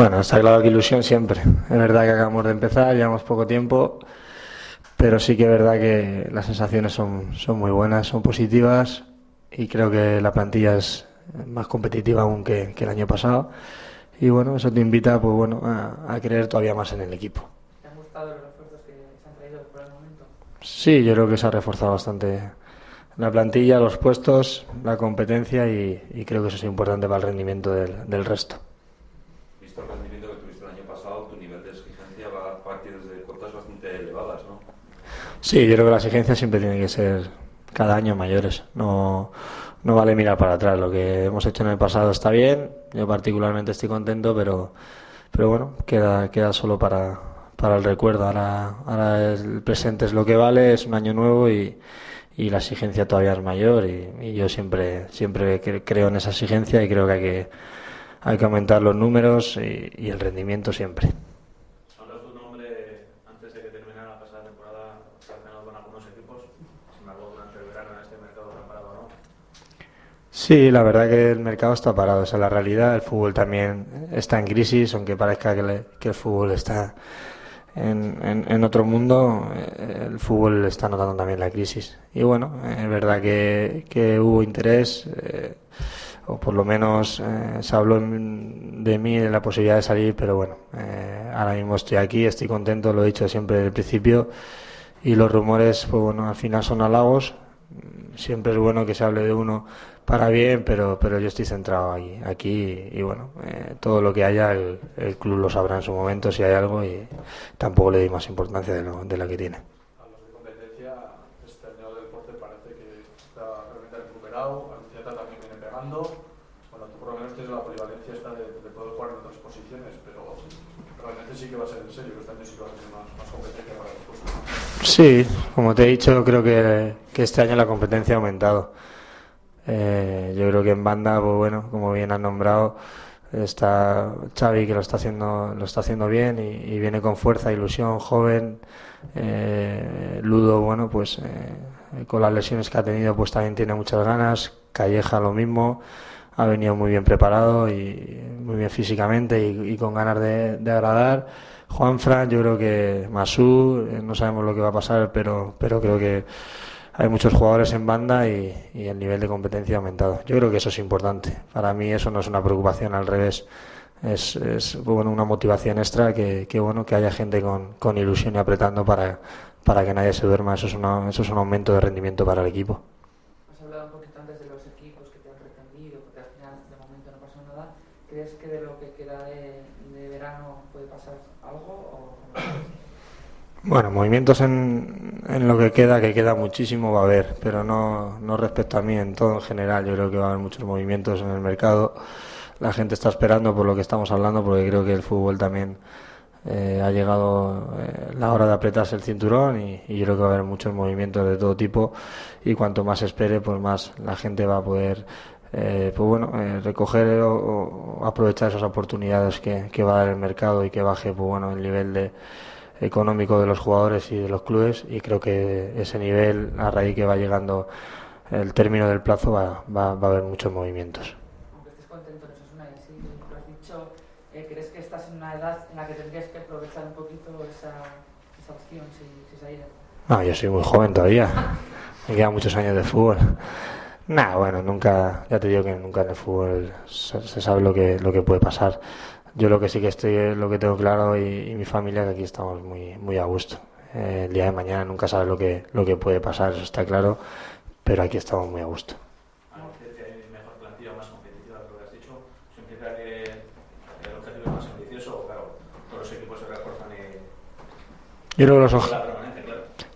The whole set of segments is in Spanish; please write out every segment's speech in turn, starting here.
Bueno, está claro que ilusión siempre. Es verdad que acabamos de empezar, llevamos poco tiempo, pero sí que es verdad que las sensaciones son, son muy buenas, son positivas y creo que la plantilla es más competitiva aún que, el año pasado. Y bueno, eso te invita pues bueno, a, a creer todavía más en el equipo. ¿Te han gustado los refuerzos que se han traído por el momento? Sí, yo creo que se ha reforzado bastante la plantilla, los puestos, la competencia y, creo que eso es importante para el rendimiento del, del resto. Visto el rendimiento que tuviste el año pasado, tu nivel de exigencia va a partir de cuotas bastante elevadas, ¿no? Sí, yo creo que la exigencia siempre tiene que ser cada año mayores. No, no vale mirar para atrás. Lo que hemos hecho en el pasado está bien. Yo particularmente estoy contento, pero, pero bueno, queda, queda solo para, para el recuerdo. Ahora, ahora el presente es lo que vale, es un año nuevo y, y la exigencia todavía es mayor y, yo siempre, siempre creo en esa exigencia y creo que hay que, hay que aumentar los números y el rendimiento siempre. Sí, la verdad que el mercado está parado, esa es la realidad. El fútbol también está en crisis, aunque parezca que, el fútbol está en, otro mundo, eh, el fútbol está notando también la crisis. Y bueno, es verdad que, hubo interés, eh, o por lo menos eh, se habló de mí, de la posibilidad de salir, pero bueno, ahora mismo estoy aquí, estoy contento, lo he dicho siempre desde el principio, y los rumores, pues bueno, al final son halagos. Siempre es bueno que se hable de uno para bien, pero, pero yo estoy centrado aquí, aquí y bueno, eh, todo lo que haya el, el, club lo sabrá en su momento si hay algo y tampoco le doy más importancia de, lo, de la que tiene. A de competencia, este año del deporte parece que está realmente recuperado, Anunciata también viene pegando, bueno, tú por lo menos tienes la polivalencia esta de, de poder jugar en otras posiciones, pero este. Sí, como te he dicho, creo que, que este año la competencia ha aumentado eh, yo creo que en banda, pues bueno, como bien han nombrado, está Xavi que lo está haciendo, lo está haciendo bien y, viene con fuerza, ilusión, joven. Eh, Ludo, bueno, pues eh, con las lesiones que ha tenido, pues también tiene muchas ganas. Calleja lo mismo, ha venido muy bien preparado y muy bien físicamente y, con ganas de, agradar. Juan Fran, yo creo que Masú, no sabemos lo que va a pasar, pero, pero creo que hay muchos jugadores en banda y, el nivel de competencia ha aumentado. Yo creo que eso es importante. Para mí eso no es una preocupación, al revés. Es, es bueno, una motivación extra que, bueno que haya gente con, con, ilusión y apretando para, para que nadie se duerma. Eso es, una, eso es un aumento de rendimiento para el equipo. Has hablado un poquito antes de los equipos que te han pretendido, porque al final de momento no pasa nada. ¿Crees que de lo que queda de, verano puede pasar algo? O... Bueno, movimientos en, en, lo que queda, que queda muchísimo, va a haber, pero no, no respecto a mí, en todo en general. Yo creo que va a haber muchos movimientos en el mercado. La gente está esperando por lo que estamos hablando, porque creo que el fútbol también eh, ha llegado eh, la hora de apretarse el cinturón y, y, yo creo que va a haber muchos movimientos de todo tipo y cuanto más espere, pues más la gente va a poder eh, pues bueno, eh, recoger o, o, aprovechar esas oportunidades que, que va a dar el mercado y que baje pues bueno, el nivel de económico de los jugadores y de los clubes y creo que ese nivel, a raíz que va llegando el término del plazo, va, va, va a haber muchos movimientos. Aunque estés contento en Osasuna y así lo has dicho, eh, ¿crees que estás en una edad en la que tendrías que aprovechar un poquito esa, esa opción si, si se ha ido? No, yo soy muy joven todavía. Me quedan muchos años de fútbol. Nah, bueno, nunca, ya te digo que nunca en el fútbol se, se sabe lo que, lo que puede pasar yo lo que sí que estoy, lo que tengo claro y, mi familia que aquí estamos muy, muy a gusto. Eh, el día de mañana nunca sabes lo que, lo que puede pasar, eso está claro, pero aquí estamos muy a gusto. Yo creo que los.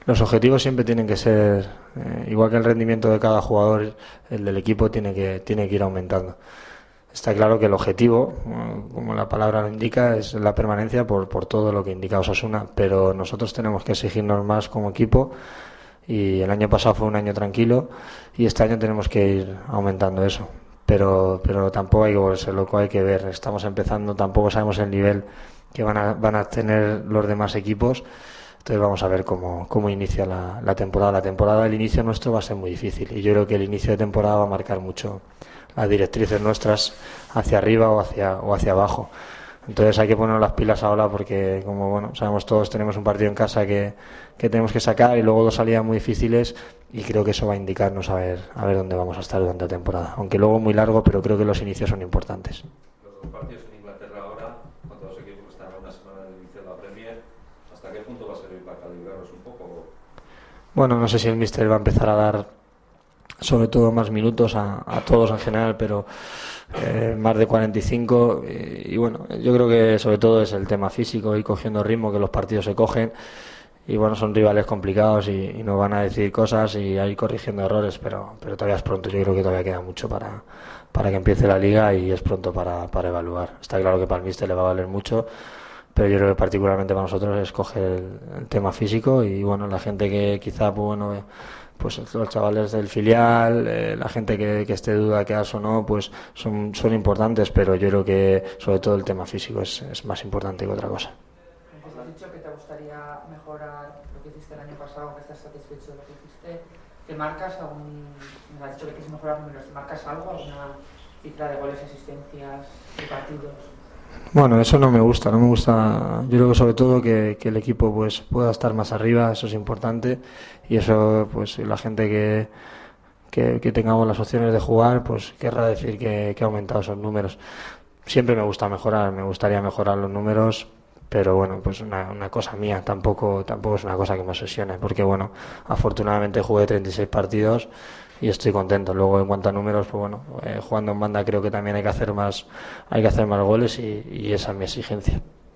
Los objetivos siempre tienen que ser, eh, igual que el rendimiento de cada jugador, el del equipo tiene que, tiene que ir aumentando. Está claro que el objetivo, como la palabra lo indica, es la permanencia por, por todo lo que indica Osasuna, pero nosotros tenemos que exigirnos más como equipo y el año pasado fue un año tranquilo y este año tenemos que ir aumentando eso. Pero, pero tampoco hay que volverse loco, hay que ver, estamos empezando, tampoco sabemos el nivel que van a, van a tener los demás equipos. Entonces vamos a ver cómo, cómo inicia la, la temporada. La temporada, el inicio nuestro va a ser muy difícil y yo creo que el inicio de temporada va a marcar mucho las directrices nuestras hacia arriba o hacia, o hacia abajo. Entonces hay que poner las pilas ahora porque, como bueno, sabemos todos, tenemos un partido en casa que, que tenemos que sacar y luego dos salidas muy difíciles y creo que eso va a indicarnos a ver, a ver dónde vamos a estar durante la temporada. Aunque luego muy largo, pero creo que los inicios son importantes. Los dos partidos en Inglaterra ahora, contra los equipos que están a una semana del inicio de la Premier, ¿hasta qué punto va a servir para calibrarlos un poco? Bueno, no sé si el Mister va a empezar a dar sobre todo más minutos a, a todos en general, pero eh, más de 45 y, y bueno, yo creo que sobre todo es el tema físico y cogiendo ritmo que los partidos se cogen y bueno, son rivales complicados y, y, nos van a decir cosas y hay corrigiendo errores, pero, pero todavía es pronto. Yo creo que todavía queda mucho para, para que empiece la liga y es pronto para, para evaluar. Está claro que para el míster le va a valer mucho, pero yo creo que particularmente para nosotros es coger el, el tema físico y bueno, la gente que quizá, pues bueno, pues los chavales del filial, eh, la gente que, que esté duda que o no, pues son, son importantes, pero yo creo que sobre todo el tema físico es, es más importante que otra cosa. Has dicho que te gustaría mejorar lo que hiciste el año pasado, que estás satisfecho de lo que hiciste. ¿Te marcas algún, me has dicho que quieres mejorar números, ¿te marcas algo, alguna cifra de goles, asistencias, de partidos? Bueno, eso no me gusta, no me gusta. Yo creo que sobre todo que, el equipo pues pueda estar más arriba, eso es importante y eso pues la gente que, que, que tengamos las opciones de jugar pues querrá decir que, que ha aumentado esos números. Siempre me gusta mejorar, me gustaría mejorar los números, pero bueno, pues una, una, cosa mía, tampoco, tampoco es una cosa que me obsesione, porque bueno, afortunadamente jugué 36 partidos y estoy contento. Luego en cuanto a números, pues bueno, eh, jugando en banda creo que también hay que hacer más, hay que hacer más goles y, y esa es mi exigencia.